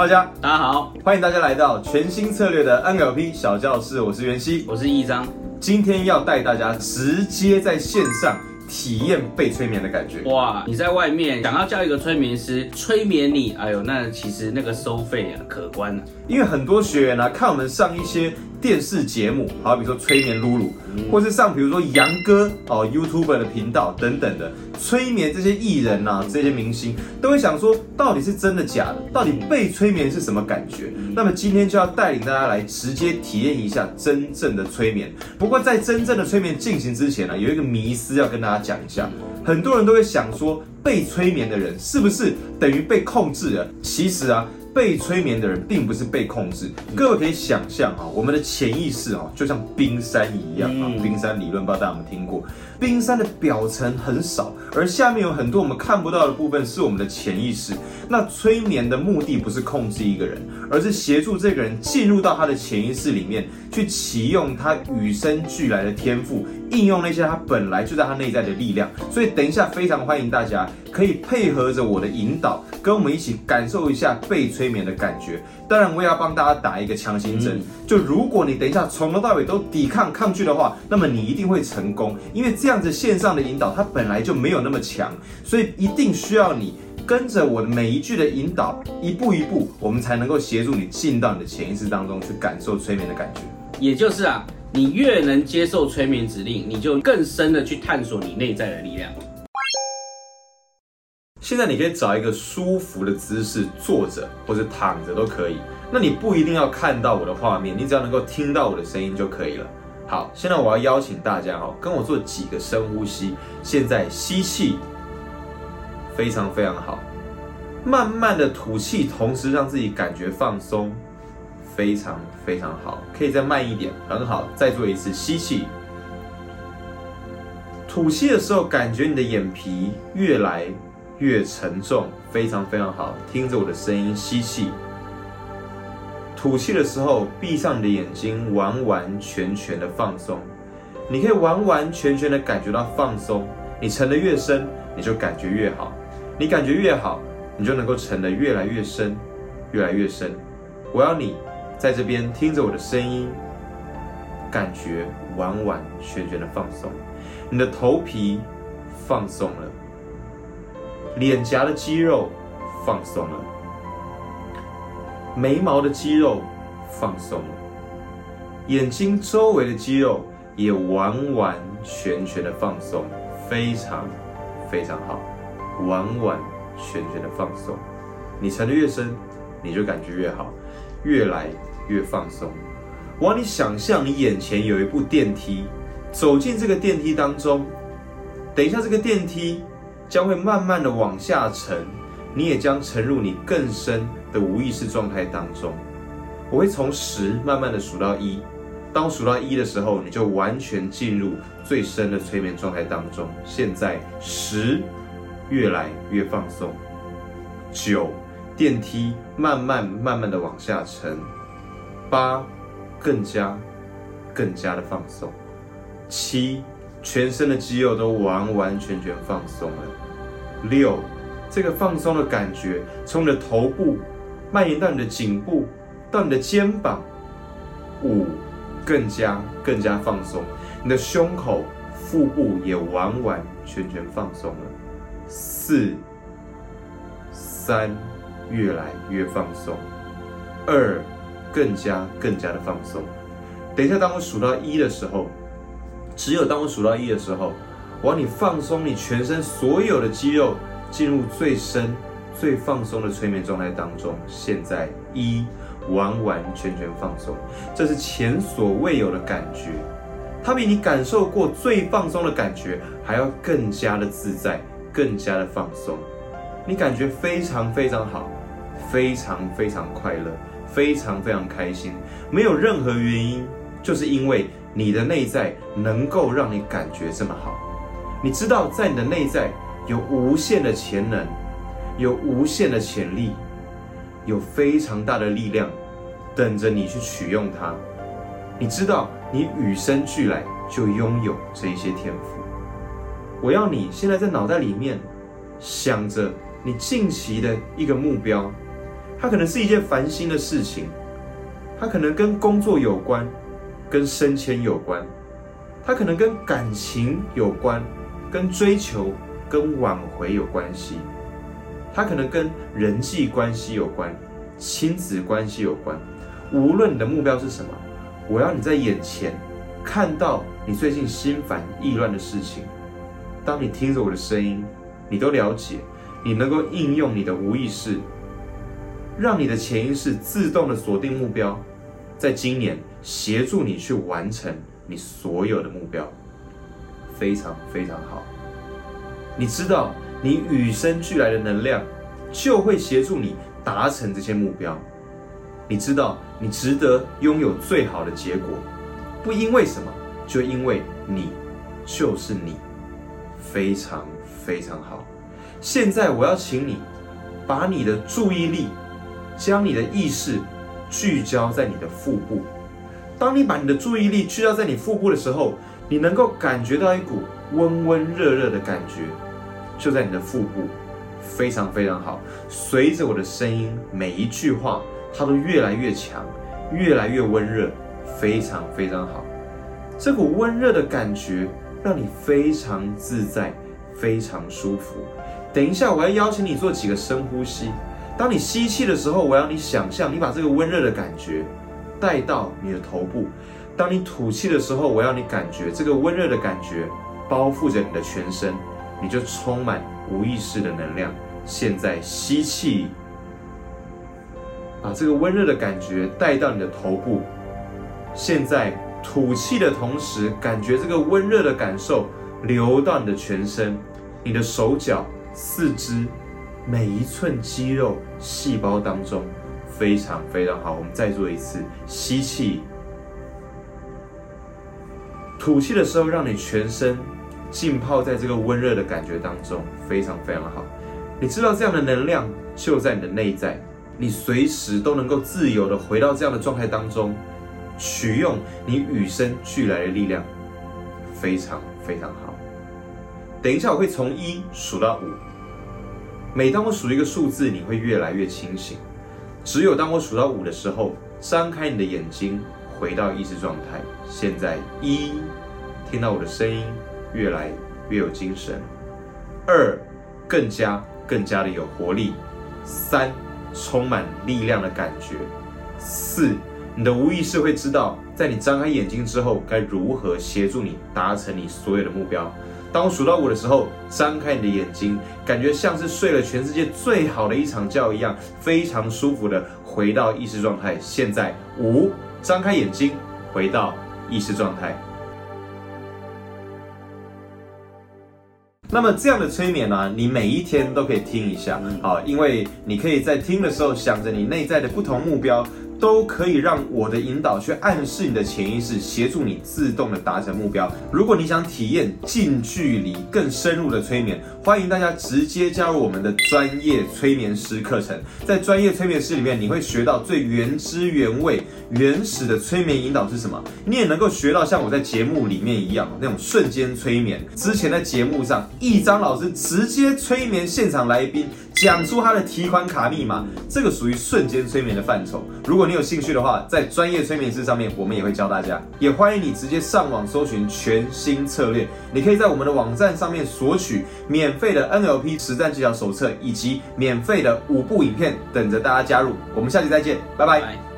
大家大家好，欢迎大家来到全新策略的 NLP 小教室，我是袁熙，我是易章。今天要带大家直接在线上体验被催眠的感觉。哇，你在外面想要叫一个催眠师催眠你，哎呦，那其实那个收费啊可观啊。因为很多学员呢、看我们上一些电视节目，好比说催眠露露，或是上比如说杨哥哦 YouTube 的频道等等的催眠这些艺人呐、这些明星，都会想说到底是真的假的？到底被催眠是什么感觉？那么今天就要带领大家来直接体验一下真正的催眠。不过在真正的催眠进行之前呢，有一个迷思要跟大家讲一下，很多人都会想说，被催眠的人是不是等于被控制了？其实啊。被催眠的人并不是被控制，各位可以想象啊，我们的潜意识啊，就像冰山一样啊。嗯冰山理论不知道大家有没有听过？冰山的表层很少，而下面有很多我们看不到的部分是我们的潜意识。那催眠的目的不是控制一个人，而是协助这个人进入到他的潜意识里面，去启用他与生俱来的天赋，应用那些他本来就在他内在的力量。所以等一下非常欢迎大家可以配合着我的引导，跟我们一起感受一下被催眠的感觉。当然，我也要帮大家打一个强心针。就如果你等一下从头到尾都抵抗抗拒的话，那么你一定会成功，因为这样子线上的引导它本来就没有那么强，所以一定需要你。跟着我的每一句的引导，一步一步，我们才能够协助你进到你的潜意识当中去感受催眠的感觉。也就是啊，你越能接受催眠指令，你就更深的去探索你内在的力量。现在你可以找一个舒服的姿势坐着或者躺着都可以。那你不一定要看到我的画面，你只要能够听到我的声音就可以了。好，现在我要邀请大家哈，跟我做几个深呼吸。现在吸气，非常非常好，慢慢的吐气，同时让自己感觉放松，非常非常好。可以再慢一点，很好。再做一次吸气，吐气的时候，感觉你的眼皮越来越沉重，非常非常好。听着我的声音，吸气。吐气的时候，闭上你的眼睛，完完全全的放松。你可以完完全全的感觉到放松。你沉得越深，你就感觉越好。你感觉越好，你就能够沉得越来越深，越来越深。我要你在这边听着我的声音，感觉完完全全的放松。你的头皮放松了，脸颊的肌肉放松了。眉毛的肌肉放松了，眼睛周围的肌肉也完完全全的放松，非常非常好，完完全全的放松。你沉得越深，你就感觉越好，越来越放松。我让你想象你眼前有一部电梯，走进这个电梯当中，等一下这个电梯将会慢慢的往下沉，你也将沉入你更深的无意识状态当中。我会从十慢慢的数到一，当数到一的时候，你就完全进入最深的催眠状态当中。现在十，越来越放松。九，电梯慢慢慢慢的往下沉。八，更加更加的放松。七，全身的肌肉都完完全全放松了。六，这个放松的感觉从你的头部蔓延到你的颈部，到你的肩膀。五，更加更加放松，你的胸口、腹部也完完全全放松了。四，三，越来越放松。二，更加更加的放松。等一下，当我数到一的时候，只有当我数到一的时候，我要你放松你全身所有的肌肉，进入最深、最放松的催眠状态当中。现在一，完完全全放松，这是前所未有的感觉，它比你感受过最放松的感觉还要更加的自在，更加的放松。你感觉非常非常好，非常非常快乐，非常非常开心，没有任何原因，就是因为你的内在能够让你感觉这么好。你知道，在你的内在有无限的潜能，有无限的潜力，有非常大的力量等着你去取用它。你知道，你与生俱来就拥有这一些天赋。我要你现在在脑袋里面想着你近期的一个目标，它可能是一件烦心的事情，它可能跟工作有关，跟升迁有关，它可能跟感情有关，跟追求、跟挽回有关系，它可能跟人际关系有关，亲子关系有关。无论你的目标是什么，我要你在眼前看到你最近心烦意乱的事情。当你听着我的声音，你都了解，你能够应用你的无意识。让你的潜意识自动的锁定目标，在今年协助你去完成你所有的目标，非常非常好。你知道，你与生俱来的能量就会协助你达成这些目标。你知道，你值得拥有最好的结果，不因为什么，就因为你就是你，非常非常好。现在我要请你把你的注意力。将你的意识聚焦在你的腹部。当你把你的注意力聚焦在你腹部的时候，你能够感觉到一股温温热热的感觉，就在你的腹部，非常非常好。随着我的声音，每一句话它都越来越强，越来越温热，非常非常好。这股温热的感觉让你非常自在，非常舒服。等一下，我要邀请你做几个深呼吸。当你吸气的时候，我要你想象，你把这个温热的感觉带到你的头部；当你吐气的时候，我要你感觉这个温热的感觉包覆着你的全身，你就充满无意识的能量。现在吸气，把这个温热的感觉带到你的头部；现在吐气的同时，感觉这个温热的感受流到你的全身，你的手脚、四肢。每一寸肌肉细胞当中，非常非常好。我们再做一次吸气，吐气的时候，让你全身浸泡在这个温热的感觉当中，非常非常好。你知道这样的能量就在你的内在，你随时都能够自由的回到这样的状态当中，取用你与生俱来的力量，非常非常好。等一下，我会从一数到五。每当我数一个数字，你会越来越清醒。只有当我数到五的时候，张开你的眼睛，回到意识状态。现在一，听到我的声音，越来越有精神。二，更加更加的有活力。三，充满力量的感觉。四，你的无意识会知道，在你张开眼睛之后，该如何协助你达成你所有的目标。当我数到五的时候，张开你的眼睛，感觉像是睡了全世界最好的一场觉一样，非常舒服的回到意识状态。现在五，张开眼睛，回到意识状态。那么这样的催眠呢，你每一天都可以听一下啊，因为你可以在听的时候想着你内在的不同目标。都可以让我的引导去暗示你的潜意识，协助你自动的达成目标。如果你想体验近距离、更深入的催眠，欢迎大家直接加入我们的专业催眠师课程。在专业催眠师里面，你会学到最原汁原味、原始的催眠引导是什么。你也能够学到像我在节目里面一样那种瞬间催眠。之前在节目上，一张老师直接催眠现场来宾。讲出他的提款卡密码，这个属于瞬间催眠的范畴。如果你有兴趣的话，在专业催眠师上面，我们也会教大家。也欢迎你直接上网搜寻全新策略，你可以在我们的网站上面索取免费的 NLP 实战技巧手册以及免费的五部影片，等着大家加入。我们下期再见，拜拜。